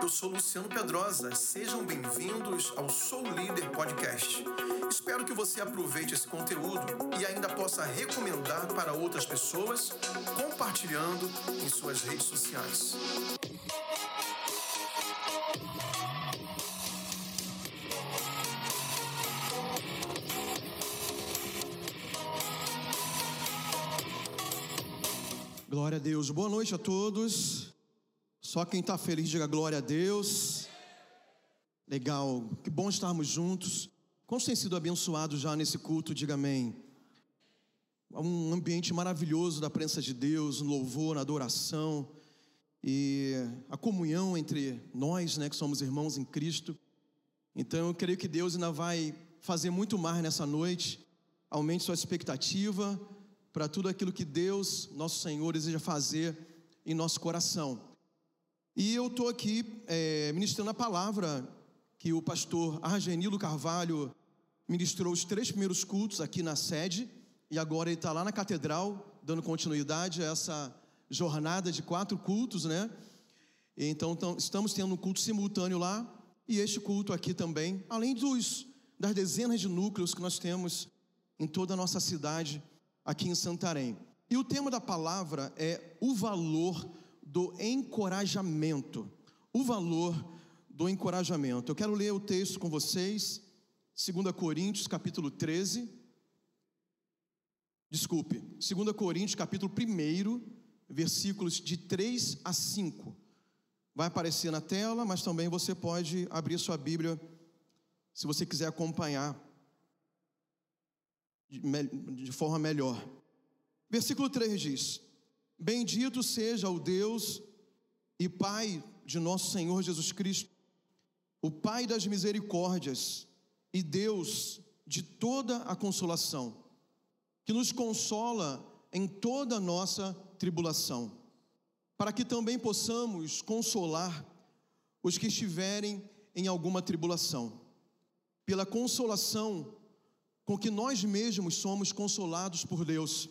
eu sou Luciano Pedrosa. Sejam bem-vindos ao Sou Líder Podcast. Espero que você aproveite esse conteúdo e ainda possa recomendar para outras pessoas, compartilhando em suas redes sociais. Glória a Deus. Boa noite a todos. Só quem está feliz diga glória a Deus. Legal, que bom estarmos juntos. Quantos têm sido abençoados já nesse culto? Diga amém. Um ambiente maravilhoso da presença de Deus, no louvor, na adoração e a comunhão entre nós, né, que somos irmãos em Cristo. Então eu creio que Deus ainda vai fazer muito mais nessa noite. Aumente sua expectativa para tudo aquilo que Deus, nosso Senhor, deseja fazer em nosso coração. E eu estou aqui é, ministrando a palavra que o pastor Argenilo Carvalho ministrou os três primeiros cultos aqui na sede, e agora ele está lá na catedral, dando continuidade a essa jornada de quatro cultos, né? Então, estamos tendo um culto simultâneo lá, e este culto aqui também, além dos, das dezenas de núcleos que nós temos em toda a nossa cidade, aqui em Santarém. E o tema da palavra é o valor do encorajamento. O valor do encorajamento. Eu quero ler o texto com vocês, 2 Coríntios, capítulo 13. Desculpe, 2 Coríntios, capítulo 1, versículos de 3 a 5. Vai aparecer na tela, mas também você pode abrir sua Bíblia se você quiser acompanhar de forma melhor. Versículo 3 diz: Bendito seja o Deus e Pai de nosso Senhor Jesus Cristo, o Pai das misericórdias e Deus de toda a consolação, que nos consola em toda a nossa tribulação, para que também possamos consolar os que estiverem em alguma tribulação, pela consolação com que nós mesmos somos consolados por Deus,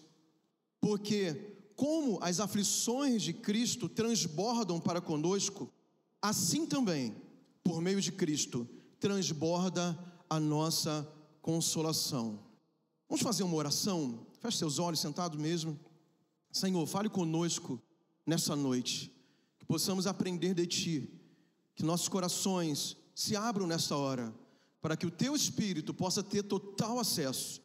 porque como as aflições de Cristo transbordam para conosco, assim também, por meio de Cristo, transborda a nossa consolação. Vamos fazer uma oração? Feche seus olhos, sentado mesmo. Senhor, fale conosco nessa noite, que possamos aprender de Ti, que nossos corações se abram nessa hora, para que o Teu Espírito possa ter total acesso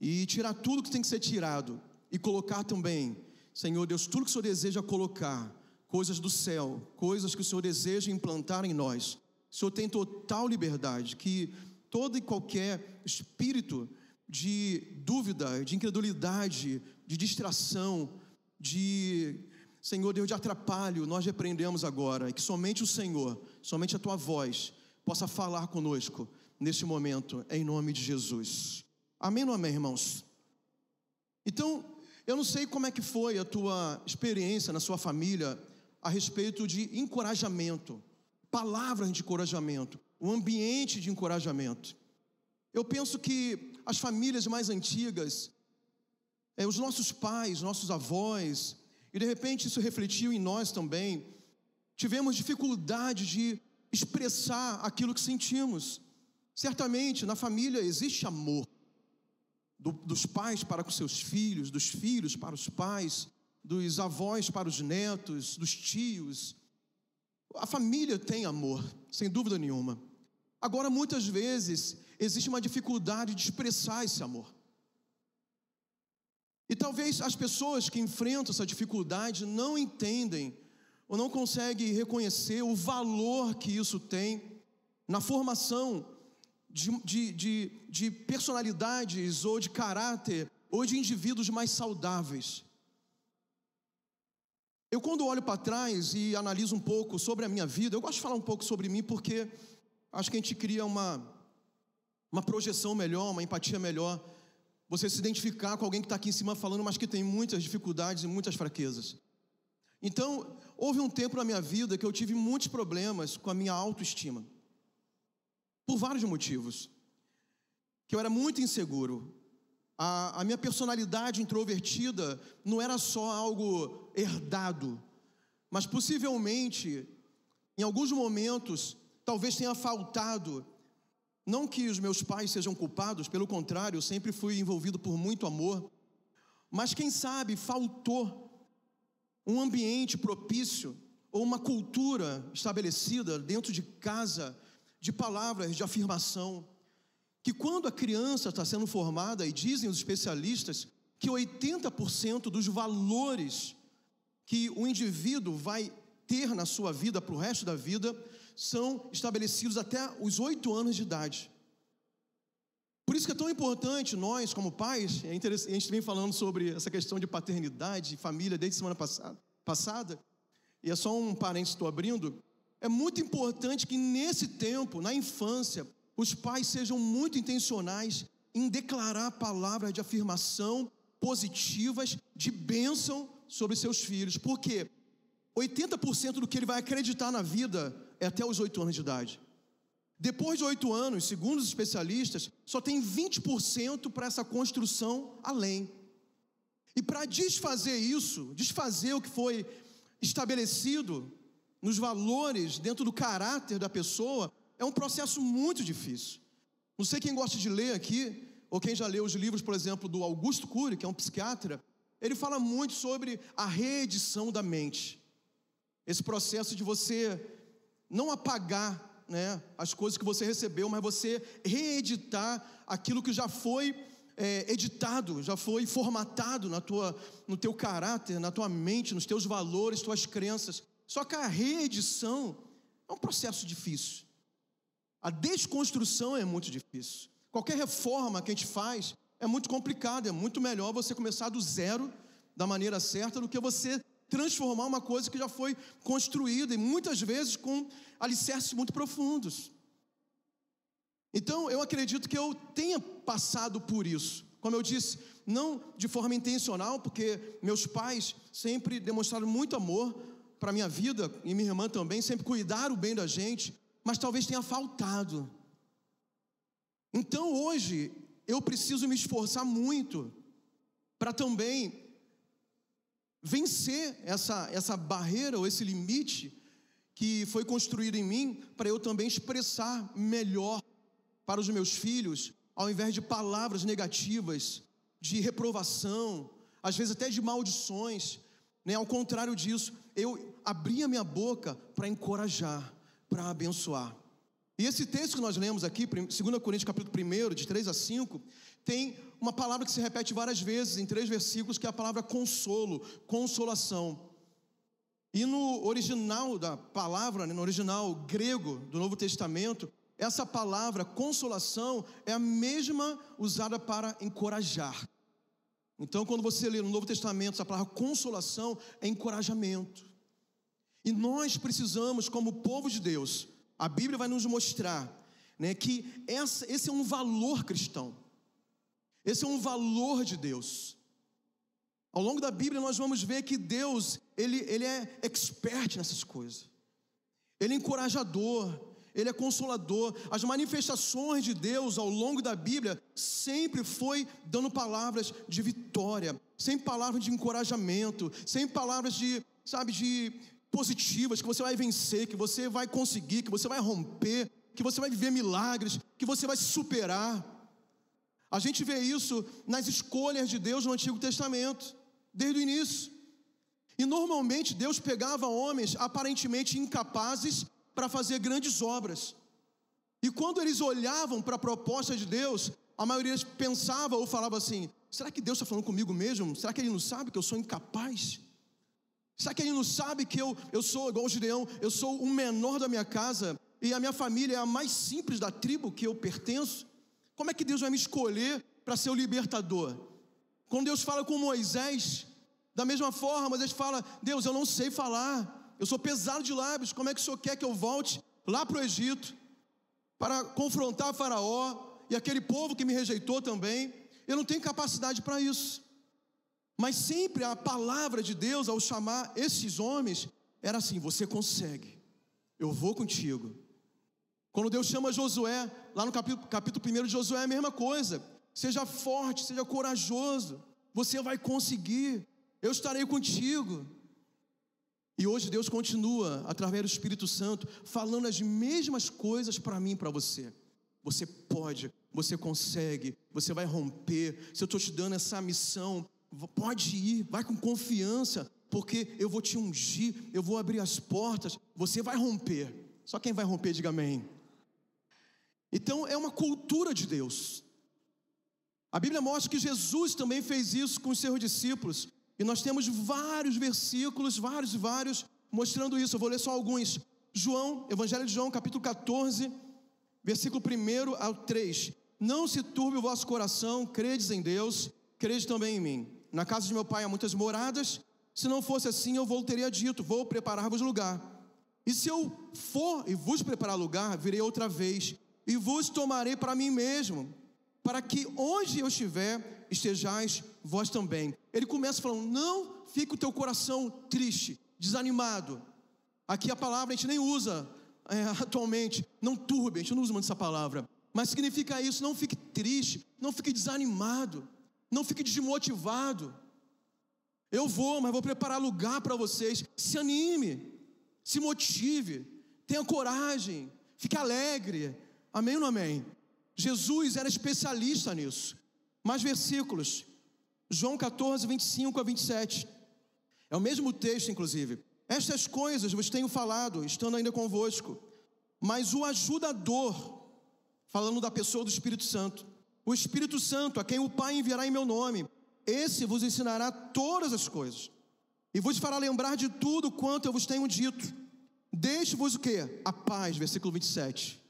e tirar tudo que tem que ser tirado e colocar também Senhor Deus, tudo que o Senhor deseja colocar, coisas do céu, coisas que o Senhor deseja implantar em nós, o Senhor tem total liberdade, que todo e qualquer espírito de dúvida, de incredulidade, de distração, de, Senhor Deus, de atrapalho, nós repreendemos agora, e que somente o Senhor, somente a tua voz, possa falar conosco neste momento, em nome de Jesus. Amém ou amém, irmãos? Então, eu não sei como é que foi a tua experiência na sua família a respeito de encorajamento, palavras de encorajamento, o ambiente de encorajamento. Eu penso que as famílias mais antigas, é, os nossos pais, nossos avós, e de repente isso refletiu em nós também, tivemos dificuldade de expressar aquilo que sentimos. Certamente na família existe amor, do, dos pais para com seus filhos, dos filhos para os pais, dos avós para os netos, dos tios. A família tem amor, sem dúvida nenhuma. Agora, muitas vezes, existe uma dificuldade de expressar esse amor. E talvez as pessoas que enfrentam essa dificuldade não entendem ou não conseguem reconhecer o valor que isso tem na formação de, de, de, de personalidades ou de caráter ou de indivíduos mais saudáveis. Eu, quando olho para trás e analiso um pouco sobre a minha vida, eu gosto de falar um pouco sobre mim porque acho que a gente cria uma, uma projeção melhor, uma empatia melhor. Você se identificar com alguém que está aqui em cima falando, mas que tem muitas dificuldades e muitas fraquezas. Então, houve um tempo na minha vida que eu tive muitos problemas com a minha autoestima. Por vários motivos. Que eu era muito inseguro. A, a minha personalidade introvertida não era só algo herdado, mas possivelmente, em alguns momentos, talvez tenha faltado. Não que os meus pais sejam culpados, pelo contrário, eu sempre fui envolvido por muito amor. Mas quem sabe faltou um ambiente propício ou uma cultura estabelecida dentro de casa de palavras de afirmação, que quando a criança está sendo formada, e dizem os especialistas que 80% dos valores que o indivíduo vai ter na sua vida para o resto da vida são estabelecidos até os oito anos de idade. Por isso que é tão importante nós, como pais, é a gente vem falando sobre essa questão de paternidade, família, desde semana passada, passada e é só um parênteses estou abrindo, é muito importante que nesse tempo, na infância, os pais sejam muito intencionais em declarar palavras de afirmação positivas, de bênção sobre seus filhos, porque 80% do que ele vai acreditar na vida é até os 8 anos de idade. Depois de 8 anos, segundo os especialistas, só tem 20% para essa construção além. E para desfazer isso, desfazer o que foi estabelecido nos valores, dentro do caráter da pessoa, é um processo muito difícil. Não sei quem gosta de ler aqui, ou quem já leu os livros, por exemplo, do Augusto Cury, que é um psiquiatra, ele fala muito sobre a reedição da mente. Esse processo de você não apagar né, as coisas que você recebeu, mas você reeditar aquilo que já foi é, editado, já foi formatado na tua, no teu caráter, na tua mente, nos teus valores, tuas crenças. Só que a reedição é um processo difícil. A desconstrução é muito difícil. Qualquer reforma que a gente faz é muito complicado, é muito melhor você começar do zero, da maneira certa, do que você transformar uma coisa que já foi construída e muitas vezes com alicerces muito profundos. Então, eu acredito que eu tenha passado por isso. Como eu disse, não de forma intencional, porque meus pais sempre demonstraram muito amor para minha vida e minha irmã também, sempre cuidaram bem da gente, mas talvez tenha faltado. Então, hoje, eu preciso me esforçar muito para também vencer essa, essa barreira ou esse limite que foi construído em mim, para eu também expressar melhor para os meus filhos, ao invés de palavras negativas, de reprovação, às vezes até de maldições, né? ao contrário disso, eu abri a minha boca para encorajar, para abençoar. E esse texto que nós lemos aqui, 2 Coríntios capítulo 1, de 3 a 5, tem uma palavra que se repete várias vezes em três versículos, que é a palavra consolo, consolação. E no original da palavra, né, no original grego do Novo Testamento, essa palavra consolação é a mesma usada para encorajar. Então, quando você lê no Novo Testamento essa palavra consolação, é encorajamento. E nós precisamos, como povo de Deus, a Bíblia vai nos mostrar né, que essa, esse é um valor cristão, esse é um valor de Deus. Ao longo da Bíblia, nós vamos ver que Deus, ele, ele é expert nessas coisas, ele é encorajador, ele é consolador. As manifestações de Deus ao longo da Bíblia sempre foi dando palavras de vitória, sempre palavras de encorajamento, sempre palavras de, sabe, de positivas que você vai vencer, que você vai conseguir, que você vai romper, que você vai viver milagres, que você vai se superar. A gente vê isso nas escolhas de Deus no Antigo Testamento, desde o início. E normalmente Deus pegava homens aparentemente incapazes para fazer grandes obras. E quando eles olhavam para a proposta de Deus, a maioria pensava ou falava assim: será que Deus está falando comigo mesmo? Será que Ele não sabe que eu sou incapaz? Será que Ele não sabe que eu, eu sou igual o Gideão, eu sou o menor da minha casa e a minha família é a mais simples da tribo que eu pertenço? Como é que Deus vai me escolher para ser o libertador? Quando Deus fala com Moisés, da mesma forma, Moisés fala: Deus, eu não sei falar, eu sou pesado de lábios, como é que o senhor quer que eu volte lá para o Egito para confrontar Faraó e aquele povo que me rejeitou também? Eu não tenho capacidade para isso. Mas sempre a palavra de Deus, ao chamar esses homens, era assim: você consegue, eu vou contigo. Quando Deus chama Josué, lá no capítulo, capítulo 1 de Josué, é a mesma coisa. Seja forte, seja corajoso, você vai conseguir, eu estarei contigo. E hoje Deus continua, através do Espírito Santo, falando as mesmas coisas para mim e para você. Você pode, você consegue, você vai romper. Se eu estou te dando essa missão, pode ir, vai com confiança, porque eu vou te ungir, eu vou abrir as portas, você vai romper. Só quem vai romper, diga amém. Então é uma cultura de Deus. A Bíblia mostra que Jesus também fez isso com os seus discípulos. E nós temos vários versículos, vários e vários, mostrando isso. Eu vou ler só alguns. João, Evangelho de João, capítulo 14, versículo 1 ao 3. Não se turbe o vosso coração, credes em Deus, crede também em mim. Na casa de meu pai há muitas moradas, se não fosse assim, eu vou teria dito: Vou preparar-vos lugar. E se eu for e vos preparar lugar, virei outra vez, e vos tomarei para mim mesmo, para que onde eu estiver, estejais vós também. Ele começa falando: não fique o teu coração triste, desanimado. Aqui a palavra a gente nem usa é, atualmente, não turbe, a gente não usa muito essa palavra. Mas significa isso: não fique triste, não fique desanimado, não fique desmotivado. Eu vou, mas vou preparar lugar para vocês. Se anime, se motive, tenha coragem, fique alegre. Amém ou não amém? Jesus era especialista nisso. Mais versículos. João 14, 25 a 27. É o mesmo texto, inclusive. Estas coisas vos tenho falado, estando ainda convosco. Mas o ajudador, falando da pessoa do Espírito Santo, o Espírito Santo, a quem o Pai enviará em meu nome, esse vos ensinará todas as coisas e vos fará lembrar de tudo quanto eu vos tenho dito. Deixe-vos o que? A paz, versículo 27.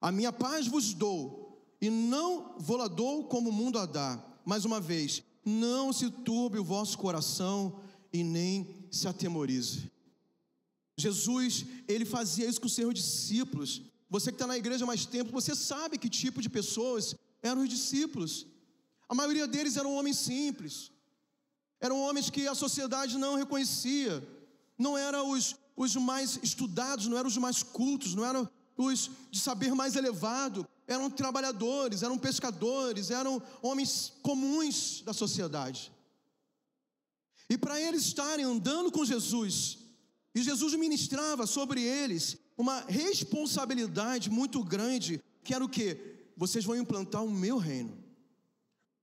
A minha paz vos dou, e não vou-la dou como o mundo a dá. Mais uma vez, não se turbe o vosso coração e nem se atemorize. Jesus, ele fazia isso com os seus discípulos. Você que está na igreja há mais tempo, você sabe que tipo de pessoas eram os discípulos. A maioria deles eram homens simples, eram homens que a sociedade não reconhecia, não eram os, os mais estudados, não eram os mais cultos, não eram os de saber mais elevado, eram trabalhadores, eram pescadores, eram homens comuns da sociedade. E para eles estarem andando com Jesus, e Jesus ministrava sobre eles uma responsabilidade muito grande, que era o que? Vocês vão implantar o meu reino.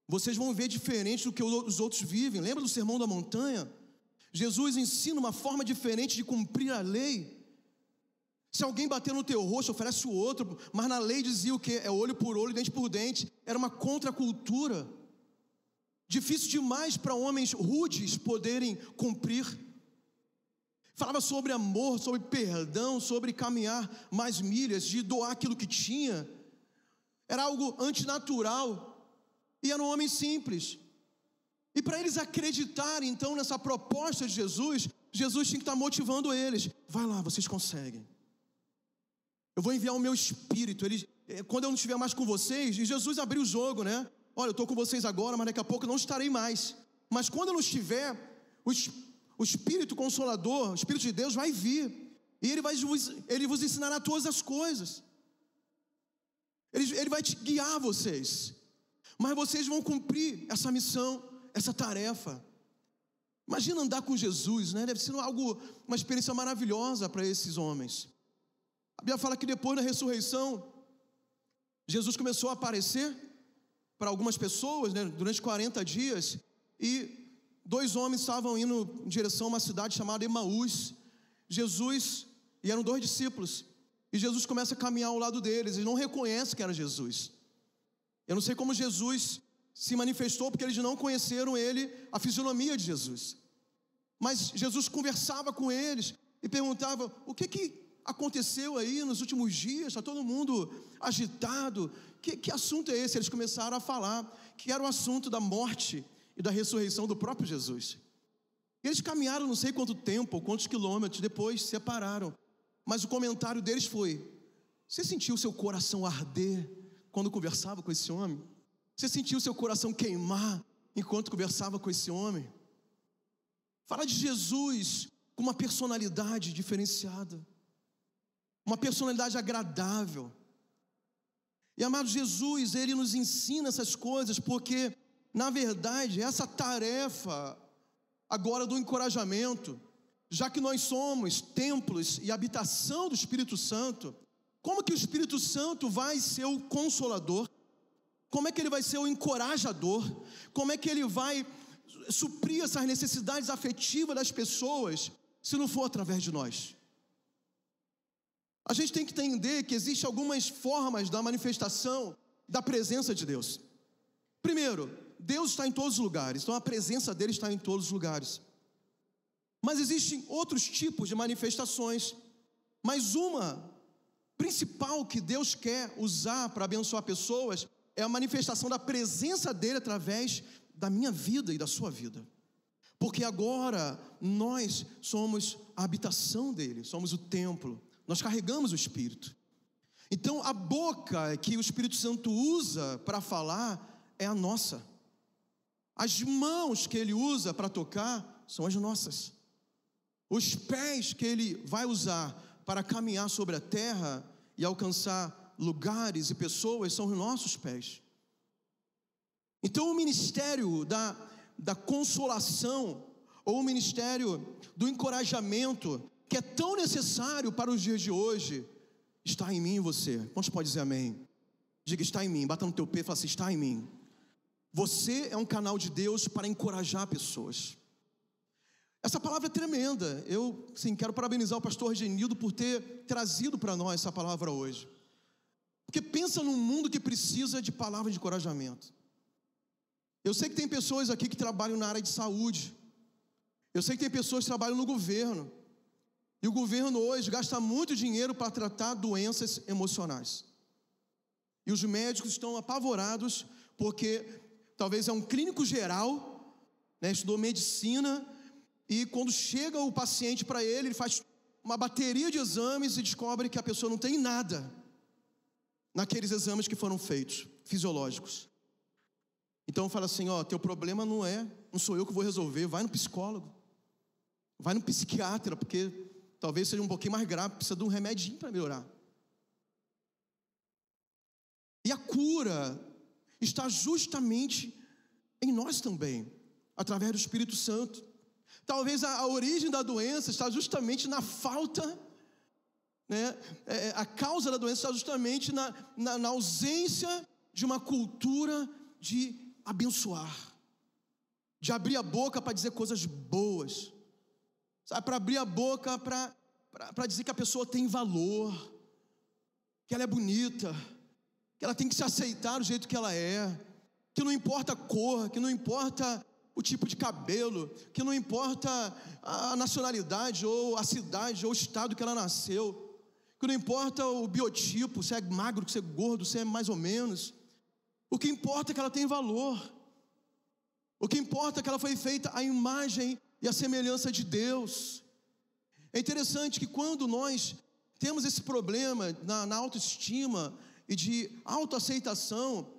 Vocês vão ver diferente do que os outros vivem. Lembra do sermão da montanha? Jesus ensina uma forma diferente de cumprir a lei. Se alguém bater no teu rosto, oferece o outro, mas na lei dizia o que? É olho por olho, dente por dente. Era uma contracultura. Difícil demais para homens rudes poderem cumprir. Falava sobre amor, sobre perdão, sobre caminhar mais milhas, de doar aquilo que tinha. Era algo antinatural e era um homem simples. E para eles acreditarem então nessa proposta de Jesus, Jesus tinha que estar motivando eles. Vai lá, vocês conseguem. Eu vou enviar o meu espírito. Ele, eh, quando eu não estiver mais com vocês, e Jesus abriu o jogo, né? Olha, eu estou com vocês agora, mas daqui a pouco eu não estarei mais. Mas quando eu não estiver, o, o Espírito Consolador, o Espírito de Deus vai vir. E ele vai ele vos ensinará todas as coisas. Ele, ele vai te guiar vocês. Mas vocês vão cumprir essa missão, essa tarefa. Imagina andar com Jesus, né? Deve ser algo, uma experiência maravilhosa para esses homens. A Bíblia fala que depois da ressurreição, Jesus começou a aparecer para algumas pessoas, né, durante 40 dias, e dois homens estavam indo em direção a uma cidade chamada Emaús. Jesus, e eram dois discípulos, e Jesus começa a caminhar ao lado deles, eles não reconhecem que era Jesus. Eu não sei como Jesus se manifestou, porque eles não conheceram ele, a fisionomia de Jesus. Mas Jesus conversava com eles e perguntava: o que, que aconteceu aí nos últimos dias? Está todo mundo agitado. Que, que assunto é esse? Eles começaram a falar que era o assunto da morte e da ressurreição do próprio Jesus. Eles caminharam não sei quanto tempo, quantos quilômetros, depois se separaram. Mas o comentário deles foi: Você sentiu seu coração arder quando conversava com esse homem? Você sentiu seu coração queimar enquanto conversava com esse homem? Fala de Jesus com uma personalidade diferenciada, uma personalidade agradável. E amado Jesus, ele nos ensina essas coisas porque, na verdade, essa tarefa agora do encorajamento, já que nós somos templos e habitação do Espírito Santo, como que o Espírito Santo vai ser o consolador? Como é que ele vai ser o encorajador? Como é que ele vai suprir essas necessidades afetivas das pessoas se não for através de nós? A gente tem que entender que existem algumas formas da manifestação da presença de Deus. Primeiro, Deus está em todos os lugares, então a presença dele está em todos os lugares. Mas existem outros tipos de manifestações, mas uma principal que Deus quer usar para abençoar pessoas é a manifestação da presença dele através da minha vida e da sua vida. Porque agora nós somos a habitação dele, somos o templo, nós carregamos o Espírito. Então a boca que o Espírito Santo usa para falar é a nossa. As mãos que ele usa para tocar são as nossas. Os pés que ele vai usar para caminhar sobre a terra e alcançar lugares e pessoas são os nossos pés. Então, o ministério da, da consolação, ou o ministério do encorajamento, que é tão necessário para os dias de hoje, está em mim e você. Quantos pode dizer amém? Diga, está em mim, bata no teu pé e fala assim: está em mim. Você é um canal de Deus para encorajar pessoas. Essa palavra é tremenda. Eu, sim, quero parabenizar o pastor Genildo por ter trazido para nós essa palavra hoje. Porque pensa num mundo que precisa de palavras de encorajamento. Eu sei que tem pessoas aqui que trabalham na área de saúde. Eu sei que tem pessoas que trabalham no governo. E o governo hoje gasta muito dinheiro para tratar doenças emocionais. E os médicos estão apavorados porque talvez é um clínico geral, né, estudou medicina e quando chega o paciente para ele, ele faz uma bateria de exames e descobre que a pessoa não tem nada naqueles exames que foram feitos, fisiológicos. Então fala assim, ó, teu problema não é, não sou eu que vou resolver, vai no psicólogo. Vai no psiquiatra, porque talvez seja um pouquinho mais grave, precisa de um remedinho para melhorar. E a cura está justamente em nós também, através do Espírito Santo. Talvez a, a origem da doença está justamente na falta, né? É, é, a causa da doença está justamente na, na, na ausência de uma cultura de abençoar, de abrir a boca para dizer coisas boas, sabe? Para abrir a boca para dizer que a pessoa tem valor, que ela é bonita, que ela tem que se aceitar do jeito que ela é, que não importa a cor, que não importa o tipo de cabelo, que não importa a nacionalidade ou a cidade ou o estado que ela nasceu, que não importa o biotipo, se é magro, se é gordo, se é mais ou menos. O que importa é que ela tem valor. O que importa é que ela foi feita à imagem e à semelhança de Deus. É interessante que quando nós temos esse problema na, na autoestima e de autoaceitação,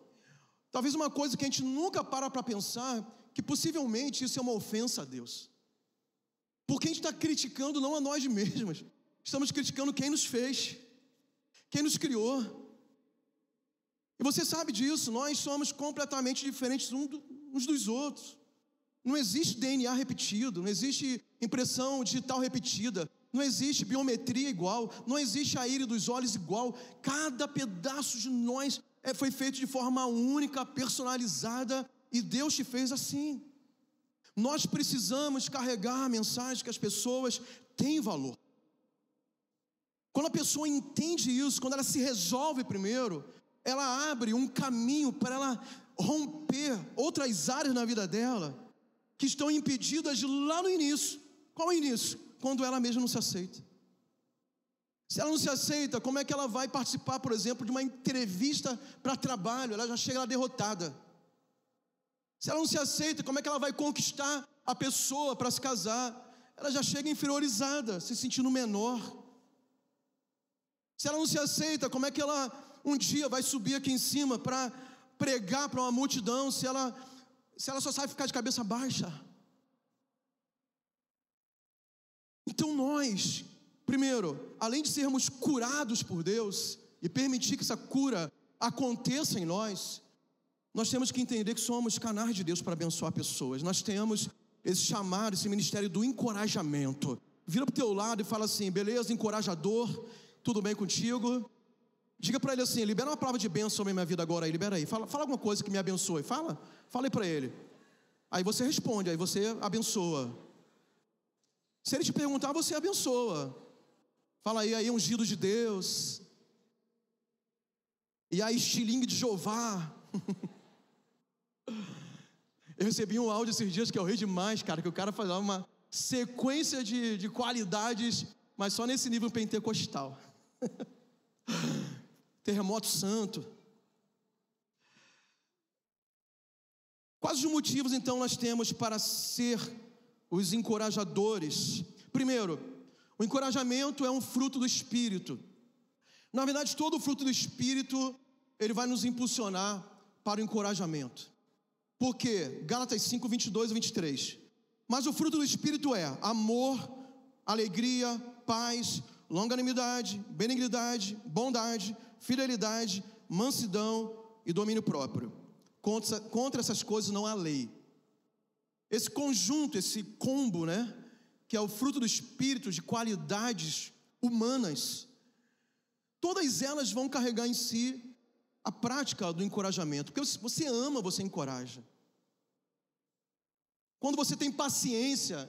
talvez uma coisa que a gente nunca para para pensar que possivelmente isso é uma ofensa a Deus. Porque a gente está criticando não a nós mesmos, estamos criticando quem nos fez, quem nos criou. E você sabe disso, nós somos completamente diferentes uns dos outros. Não existe DNA repetido, não existe impressão digital repetida, não existe biometria igual, não existe a íris dos olhos igual. Cada pedaço de nós é, foi feito de forma única, personalizada e Deus te fez assim. Nós precisamos carregar a mensagem que as pessoas têm valor. Quando a pessoa entende isso, quando ela se resolve primeiro, ela abre um caminho para ela romper outras áreas na vida dela que estão impedidas lá no início. Qual o início? Quando ela mesma não se aceita. Se ela não se aceita, como é que ela vai participar, por exemplo, de uma entrevista para trabalho? Ela já chega lá derrotada. Se ela não se aceita, como é que ela vai conquistar a pessoa para se casar? Ela já chega inferiorizada, se sentindo menor. Se ela não se aceita, como é que ela um dia vai subir aqui em cima para pregar para uma multidão se ela se ela só sabe ficar de cabeça baixa? Então nós, primeiro, além de sermos curados por Deus e permitir que essa cura aconteça em nós, nós temos que entender que somos canais de Deus para abençoar pessoas. Nós temos esse chamado, esse ministério do encorajamento. vira para o teu lado e fala assim: beleza, encorajador, tudo bem contigo? Diga para ele assim: libera uma palavra de bênção sobre a minha vida agora aí, libera aí. Fala, fala alguma coisa que me abençoe. Fala, fala aí para ele. Aí você responde, aí você abençoa. Se ele te perguntar, você abençoa. Fala aí, aí, ungido de Deus. E aí, estilingue de Jeová. Eu recebi um áudio esses dias que eu ri demais, cara, que o cara falava uma sequência de, de qualidades, mas só nesse nível pentecostal. Terremoto santo. Quais os motivos então nós temos para ser os encorajadores? Primeiro, o encorajamento é um fruto do espírito. Na verdade, todo fruto do espírito, ele vai nos impulsionar para o encorajamento. Por quê? Gálatas 5, 22 e 23. Mas o fruto do Espírito é amor, alegria, paz, longanimidade, benignidade, bondade, fidelidade, mansidão e domínio próprio. Contra, contra essas coisas não há lei. Esse conjunto, esse combo, né? Que é o fruto do Espírito de qualidades humanas, todas elas vão carregar em si a prática do encorajamento, porque você ama, você encoraja. Quando você tem paciência,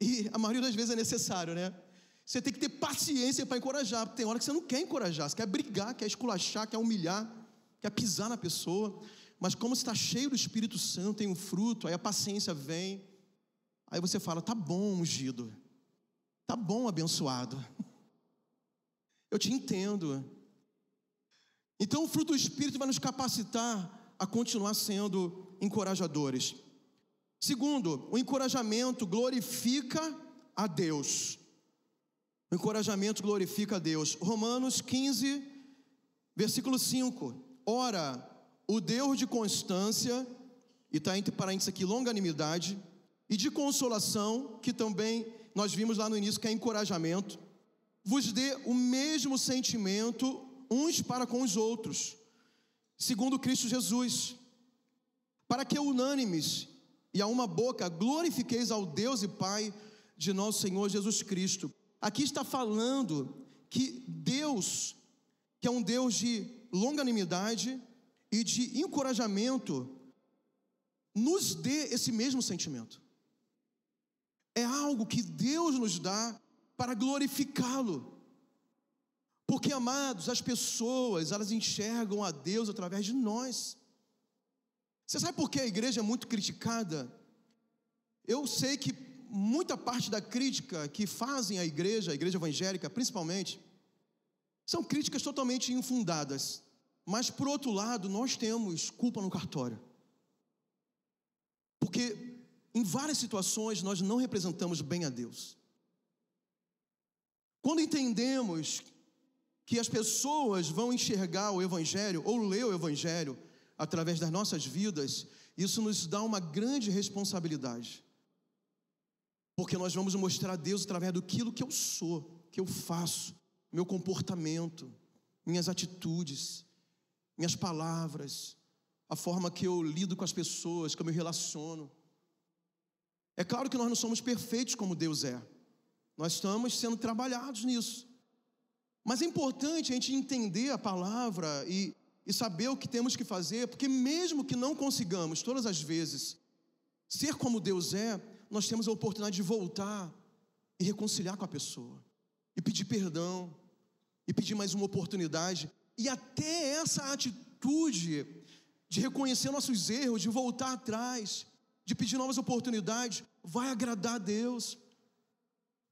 e a maioria das vezes é necessário, né? Você tem que ter paciência para encorajar, tem hora que você não quer encorajar, você quer brigar, quer esculachar, quer humilhar, quer pisar na pessoa, mas como está cheio do Espírito Santo, tem um fruto, aí a paciência vem, aí você fala: tá bom, ungido, tá bom, abençoado, eu te entendo, então, o fruto do Espírito vai nos capacitar a continuar sendo encorajadores. Segundo, o encorajamento glorifica a Deus. O encorajamento glorifica a Deus. Romanos 15, versículo 5. Ora, o Deus de constância, e está entre parênteses aqui, longanimidade, e de consolação, que também nós vimos lá no início, que é encorajamento, vos dê o mesmo sentimento uns para com os outros, segundo Cristo Jesus, para que unânimes e a uma boca glorifiqueis ao Deus e Pai de nosso Senhor Jesus Cristo. Aqui está falando que Deus, que é um Deus de longanimidade e de encorajamento, nos dê esse mesmo sentimento. É algo que Deus nos dá para glorificá-lo. Porque, amados, as pessoas, elas enxergam a Deus através de nós. Você sabe por que a igreja é muito criticada? Eu sei que muita parte da crítica que fazem a igreja, a igreja evangélica principalmente, são críticas totalmente infundadas. Mas, por outro lado, nós temos culpa no cartório. Porque em várias situações nós não representamos bem a Deus. Quando entendemos que as pessoas vão enxergar o Evangelho ou ler o Evangelho através das nossas vidas, isso nos dá uma grande responsabilidade. Porque nós vamos mostrar a Deus através daquilo que eu sou, que eu faço, meu comportamento, minhas atitudes, minhas palavras, a forma que eu lido com as pessoas, que eu me relaciono. É claro que nós não somos perfeitos como Deus é. Nós estamos sendo trabalhados nisso. Mas é importante a gente entender a palavra e, e saber o que temos que fazer, porque mesmo que não consigamos todas as vezes ser como Deus é, nós temos a oportunidade de voltar e reconciliar com a pessoa, e pedir perdão, e pedir mais uma oportunidade, e até essa atitude de reconhecer nossos erros, de voltar atrás, de pedir novas oportunidades, vai agradar a Deus,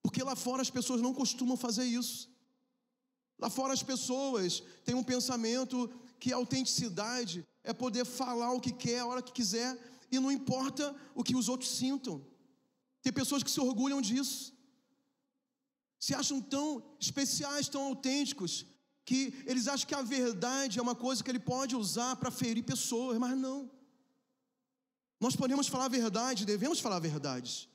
porque lá fora as pessoas não costumam fazer isso. Lá fora as pessoas têm um pensamento que a autenticidade é poder falar o que quer, a hora que quiser, e não importa o que os outros sintam. Tem pessoas que se orgulham disso. Se acham tão especiais, tão autênticos, que eles acham que a verdade é uma coisa que ele pode usar para ferir pessoas, mas não. Nós podemos falar a verdade, devemos falar a verdade,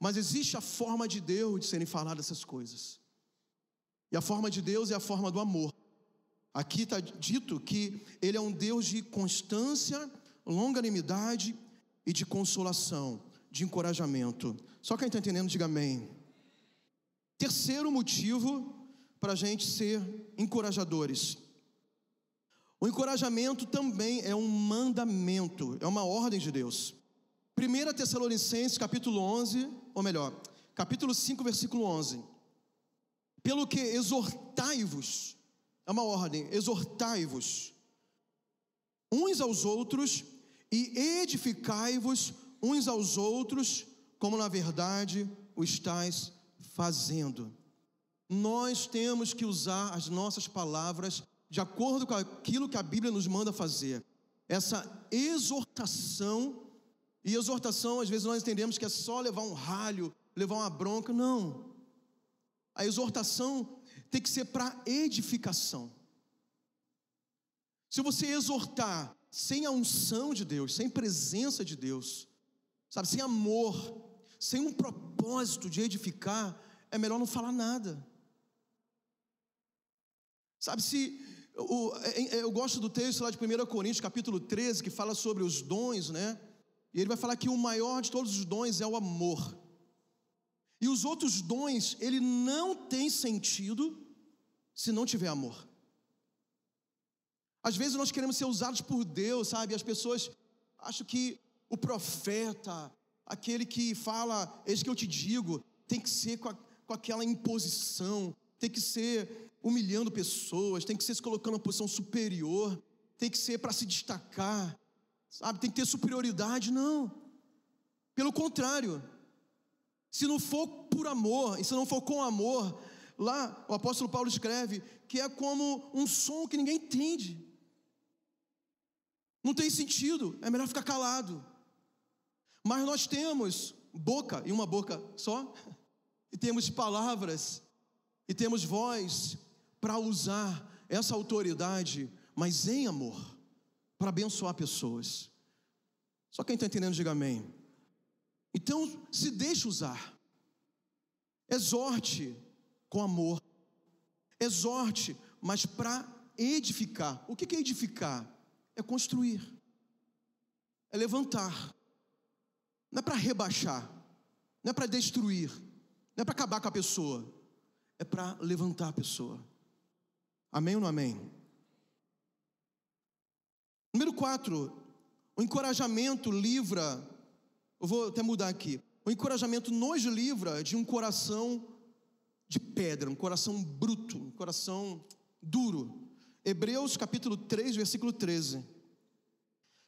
mas existe a forma de Deus de serem faladas essas coisas. E a forma de Deus é a forma do amor. Aqui está dito que Ele é um Deus de constância, longanimidade e de consolação, de encorajamento. Só quem está entendendo, diga amém. Terceiro motivo para a gente ser encorajadores. O encorajamento também é um mandamento, é uma ordem de Deus. 1 Tessalonicenses, capítulo 11, ou melhor, capítulo 5, versículo 11. Pelo que exortai-vos, é uma ordem, exortai-vos uns aos outros e edificai-vos uns aos outros, como na verdade o estáis fazendo. Nós temos que usar as nossas palavras de acordo com aquilo que a Bíblia nos manda fazer. Essa exortação, e exortação, às vezes nós entendemos que é só levar um ralho, levar uma bronca, não. A exortação tem que ser para edificação. Se você exortar sem a unção de Deus, sem presença de Deus, sabe, sem amor, sem um propósito de edificar, é melhor não falar nada. Sabe, se eu, é, é, eu gosto do texto lá de 1 Coríntios, capítulo 13, que fala sobre os dons, né? E ele vai falar que o maior de todos os dons é o amor. E os outros dons, ele não tem sentido se não tiver amor. Às vezes nós queremos ser usados por Deus, sabe? As pessoas acham que o profeta, aquele que fala, eis que eu te digo, tem que ser com, a, com aquela imposição, tem que ser humilhando pessoas, tem que ser se colocando numa posição superior, tem que ser para se destacar, sabe? Tem que ter superioridade, não. Pelo contrário, se não for por amor, e se não for com amor, lá o apóstolo Paulo escreve que é como um som que ninguém entende. Não tem sentido, é melhor ficar calado. Mas nós temos boca, e uma boca só, e temos palavras, e temos voz para usar essa autoridade, mas em amor, para abençoar pessoas. Só quem está entendendo, diga amém. Então, se deixe usar. Exorte com amor. Exorte, mas para edificar. O que é edificar? É construir, é levantar. Não é para rebaixar, não é para destruir, não é para acabar com a pessoa, é para levantar a pessoa. Amém ou não amém? Número 4, o encorajamento livra, eu vou até mudar aqui. O encorajamento nos livra de um coração de pedra, um coração bruto, um coração duro. Hebreus capítulo 3, versículo 13.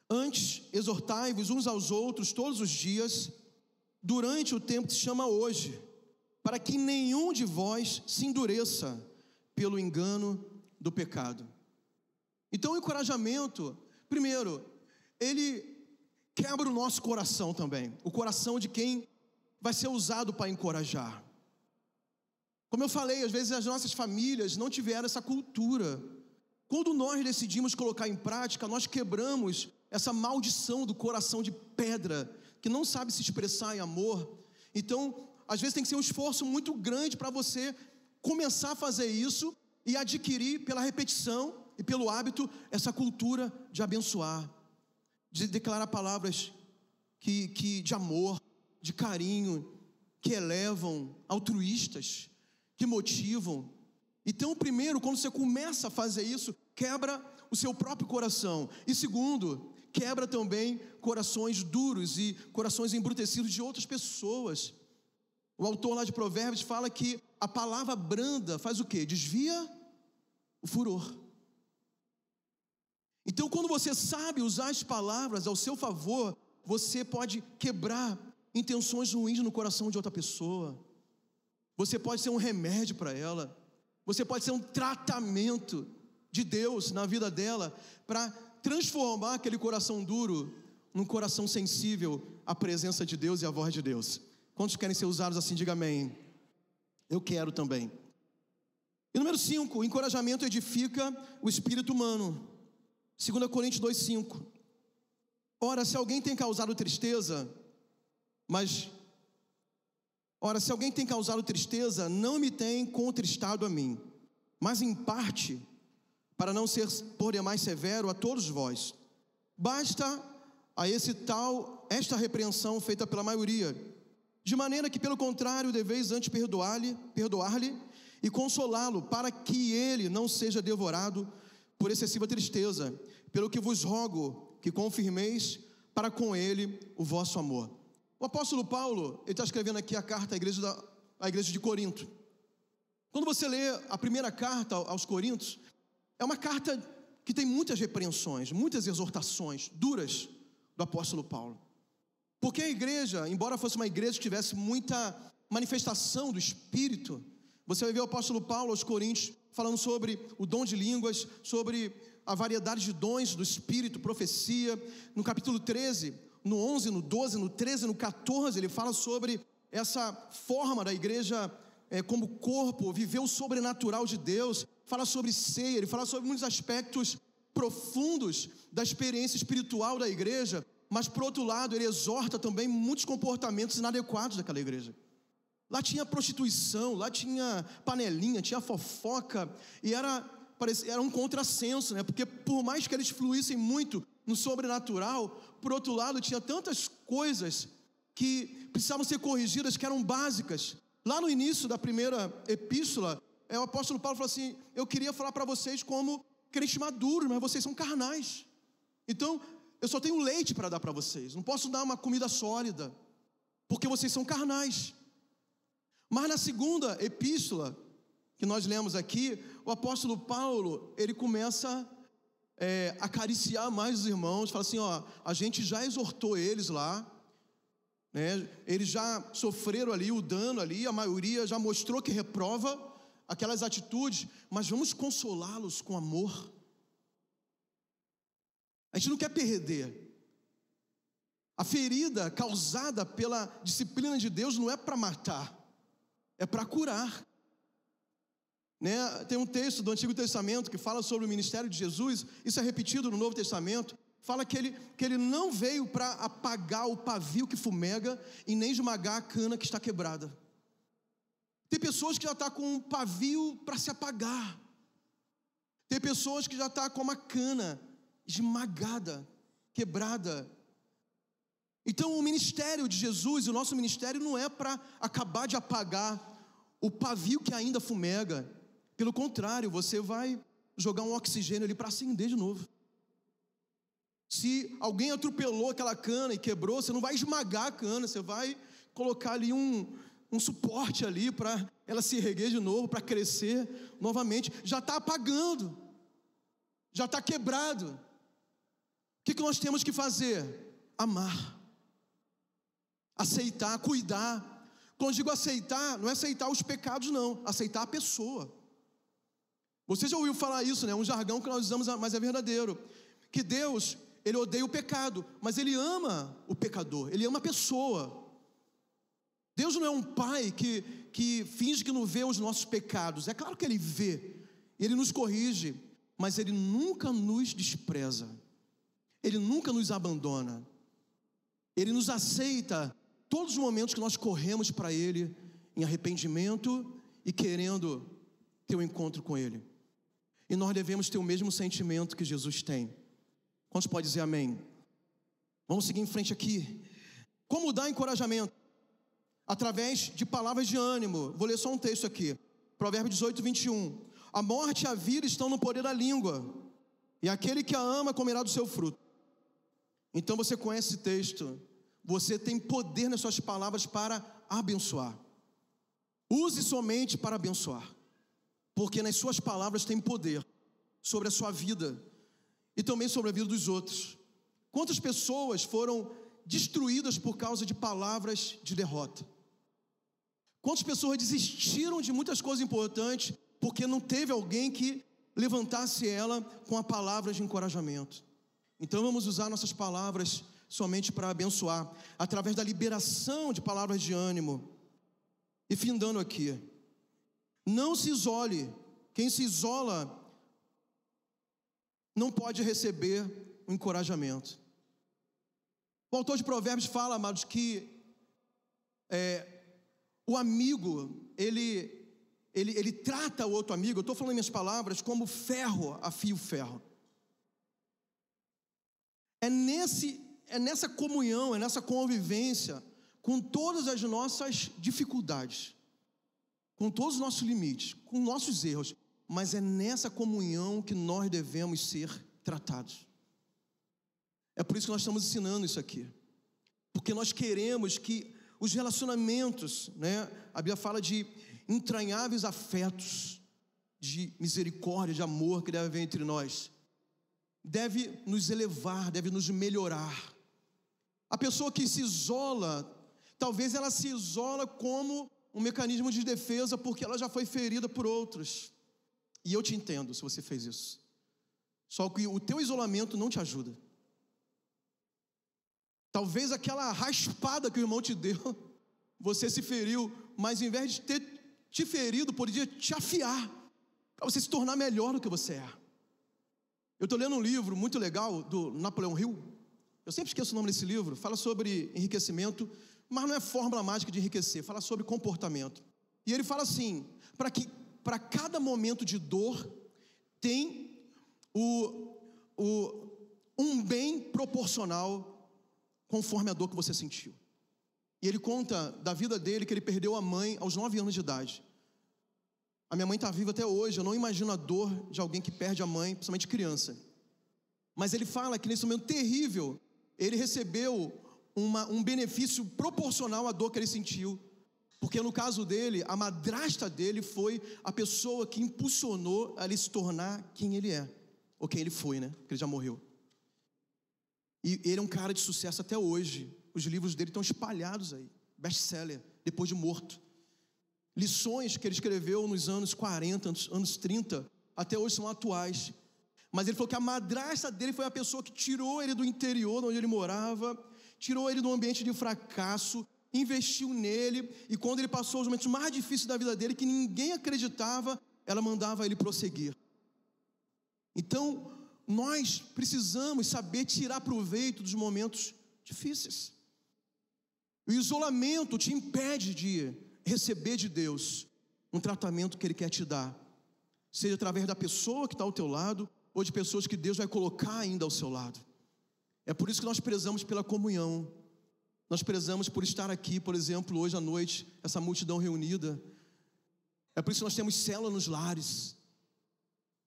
Antes, exortai-vos uns aos outros todos os dias, durante o tempo que se chama hoje, para que nenhum de vós se endureça pelo engano do pecado. Então, o encorajamento, primeiro, ele quebra o nosso coração também, o coração de quem vai ser usado para encorajar. Como eu falei, às vezes as nossas famílias não tiveram essa cultura. Quando nós decidimos colocar em prática, nós quebramos essa maldição do coração de pedra, que não sabe se expressar em amor. Então, às vezes tem que ser um esforço muito grande para você começar a fazer isso e adquirir pela repetição e pelo hábito essa cultura de abençoar, de declarar palavras que, que de amor, de carinho, que elevam, altruístas que motivam. Então, primeiro, quando você começa a fazer isso, quebra o seu próprio coração. E segundo, quebra também corações duros e corações embrutecidos de outras pessoas. O autor lá de Provérbios fala que a palavra branda faz o quê? Desvia o furor. Então, quando você sabe usar as palavras ao seu favor, você pode quebrar intenções ruins no coração de outra pessoa. Você pode ser um remédio para ela. Você pode ser um tratamento de Deus na vida dela para transformar aquele coração duro num coração sensível à presença de Deus e à voz de Deus. Quantos querem ser usados assim? Diga amém. Eu quero também. E número 5, o encorajamento edifica o espírito humano. 2 Coríntios 2,5. Ora, se alguém tem causado tristeza, mas Ora, se alguém tem causado tristeza, não me tem contristado a mim, mas em parte, para não ser por demais severo a todos vós, basta a esse tal esta repreensão feita pela maioria, De maneira que, pelo contrário, deveis antes perdoar-lhe, perdoar-lhe e consolá-lo, para que ele não seja devorado por excessiva tristeza. Pelo que vos rogo que confirmeis para com ele o vosso amor. O apóstolo Paulo, ele está escrevendo aqui a carta à igreja, da, à igreja de Corinto. Quando você lê a primeira carta aos Coríntios, é uma carta que tem muitas repreensões, muitas exortações duras do apóstolo Paulo. Porque a igreja, embora fosse uma igreja que tivesse muita manifestação do Espírito, você vai ver o apóstolo Paulo aos Coríntios falando sobre o dom de línguas, sobre a variedade de dons do Espírito, profecia. No capítulo 13, no 11, no 12, no 13, no 14, ele fala sobre essa forma da igreja é, como corpo, viver o sobrenatural de Deus, fala sobre ceia, ele fala sobre muitos aspectos profundos da experiência espiritual da igreja, mas por outro lado, ele exorta também muitos comportamentos inadequados daquela igreja. Lá tinha prostituição, lá tinha panelinha, tinha fofoca, e era, era um contrassenso, né? Porque por mais que eles fluíssem muito no sobrenatural, por outro lado, tinha tantas coisas que precisavam ser corrigidas, que eram básicas. Lá no início da primeira epístola, o apóstolo Paulo falou assim: Eu queria falar para vocês como crentes maduros, mas vocês são carnais. Então, eu só tenho leite para dar para vocês, não posso dar uma comida sólida, porque vocês são carnais. Mas na segunda epístola que nós lemos aqui, o apóstolo Paulo ele começa é, a acariciar mais os irmãos, fala assim: ó, a gente já exortou eles lá, né? Eles já sofreram ali o dano ali, a maioria já mostrou que reprova aquelas atitudes, mas vamos consolá-los com amor. A gente não quer perder. A ferida causada pela disciplina de Deus não é para matar, é para curar. Né? Tem um texto do Antigo Testamento que fala sobre o ministério de Jesus, isso é repetido no Novo Testamento. Fala que ele, que ele não veio para apagar o pavio que fumega e nem esmagar a cana que está quebrada. Tem pessoas que já estão tá com um pavio para se apagar. Tem pessoas que já estão tá com uma cana esmagada, quebrada. Então, o ministério de Jesus, o nosso ministério, não é para acabar de apagar o pavio que ainda fumega. Pelo contrário, você vai jogar um oxigênio ali para acender de novo. Se alguém atropelou aquela cana e quebrou, você não vai esmagar a cana, você vai colocar ali um, um suporte ali para ela se erguer de novo, para crescer novamente. Já está apagando, já está quebrado que, que nós temos que fazer? Amar, aceitar, cuidar. Quando digo aceitar, não é aceitar os pecados, não, aceitar a pessoa. Você já ouviu falar isso, né? Um jargão que nós usamos, mas é verdadeiro. Que Deus, Ele odeia o pecado, mas Ele ama o pecador, Ele ama a pessoa. Deus não é um pai que, que finge que não vê os nossos pecados. É claro que Ele vê, Ele nos corrige, mas Ele nunca nos despreza. Ele nunca nos abandona. Ele nos aceita todos os momentos que nós corremos para Ele em arrependimento e querendo ter um encontro com Ele. E nós devemos ter o mesmo sentimento que Jesus tem. Quantos pode dizer amém? Vamos seguir em frente aqui. Como dar encorajamento? Através de palavras de ânimo. Vou ler só um texto aqui. Provérbio 18, 21. A morte e a vida estão no poder da língua, e aquele que a ama comerá do seu fruto. Então você conhece esse texto. Você tem poder nas suas palavras para abençoar. Use somente para abençoar. Porque nas suas palavras tem poder sobre a sua vida e também sobre a vida dos outros. Quantas pessoas foram destruídas por causa de palavras de derrota? Quantas pessoas desistiram de muitas coisas importantes porque não teve alguém que levantasse ela com a palavra de encorajamento? Então vamos usar nossas palavras somente para abençoar, através da liberação de palavras de ânimo. E findando aqui, não se isole, quem se isola não pode receber o encorajamento. O autor de Provérbios fala, amados, que é, o amigo, ele, ele, ele trata o outro amigo, eu estou falando minhas palavras, como ferro afia o ferro. É, nesse, é nessa comunhão, é nessa convivência com todas as nossas dificuldades, com todos os nossos limites, com nossos erros, mas é nessa comunhão que nós devemos ser tratados. É por isso que nós estamos ensinando isso aqui. Porque nós queremos que os relacionamentos, né? A Bíblia fala de entranháveis afetos, de misericórdia, de amor que deve haver entre nós. Deve nos elevar, deve nos melhorar. A pessoa que se isola, talvez ela se isola como um mecanismo de defesa porque ela já foi ferida por outros. E eu te entendo se você fez isso. Só que o teu isolamento não te ajuda. Talvez aquela raspada que o irmão te deu, você se feriu, mas em vez de ter te ferido, poderia te afiar, para você se tornar melhor do que você é. Eu estou lendo um livro muito legal do Napoleão Hill. Eu sempre esqueço o nome desse livro. Fala sobre enriquecimento, mas não é fórmula mágica de enriquecer, fala sobre comportamento. E ele fala assim: para que para cada momento de dor tem o, o, um bem proporcional conforme a dor que você sentiu. E ele conta da vida dele que ele perdeu a mãe aos nove anos de idade. A minha mãe está viva até hoje, eu não imagino a dor de alguém que perde a mãe, principalmente criança. Mas ele fala que nesse momento terrível, ele recebeu uma, um benefício proporcional à dor que ele sentiu. Porque no caso dele, a madrasta dele foi a pessoa que impulsionou a ele se tornar quem ele é. Ou quem ele foi, né? Porque ele já morreu. E ele é um cara de sucesso até hoje. Os livros dele estão espalhados aí, best-seller, depois de morto. Lições que ele escreveu nos anos 40, anos 30, até hoje são atuais. Mas ele falou que a madrasta dele foi a pessoa que tirou ele do interior onde ele morava, tirou ele do ambiente de fracasso, investiu nele, e quando ele passou os momentos mais difíceis da vida dele, que ninguém acreditava, ela mandava ele prosseguir. Então, nós precisamos saber tirar proveito dos momentos difíceis. O isolamento te impede de receber de Deus um tratamento que Ele quer te dar, seja através da pessoa que está ao teu lado, ou de pessoas que Deus vai colocar ainda ao seu lado. É por isso que nós prezamos pela comunhão, nós prezamos por estar aqui, por exemplo, hoje à noite, essa multidão reunida. É por isso que nós temos célula nos lares,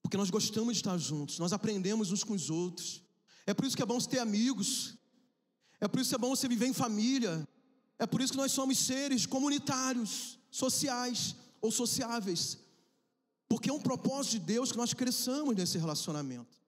porque nós gostamos de estar juntos, nós aprendemos uns com os outros. É por isso que é bom você ter amigos, é por isso que é bom você viver em família, é por isso que nós somos seres comunitários, sociais ou sociáveis, porque é um propósito de Deus que nós cresçamos nesse relacionamento.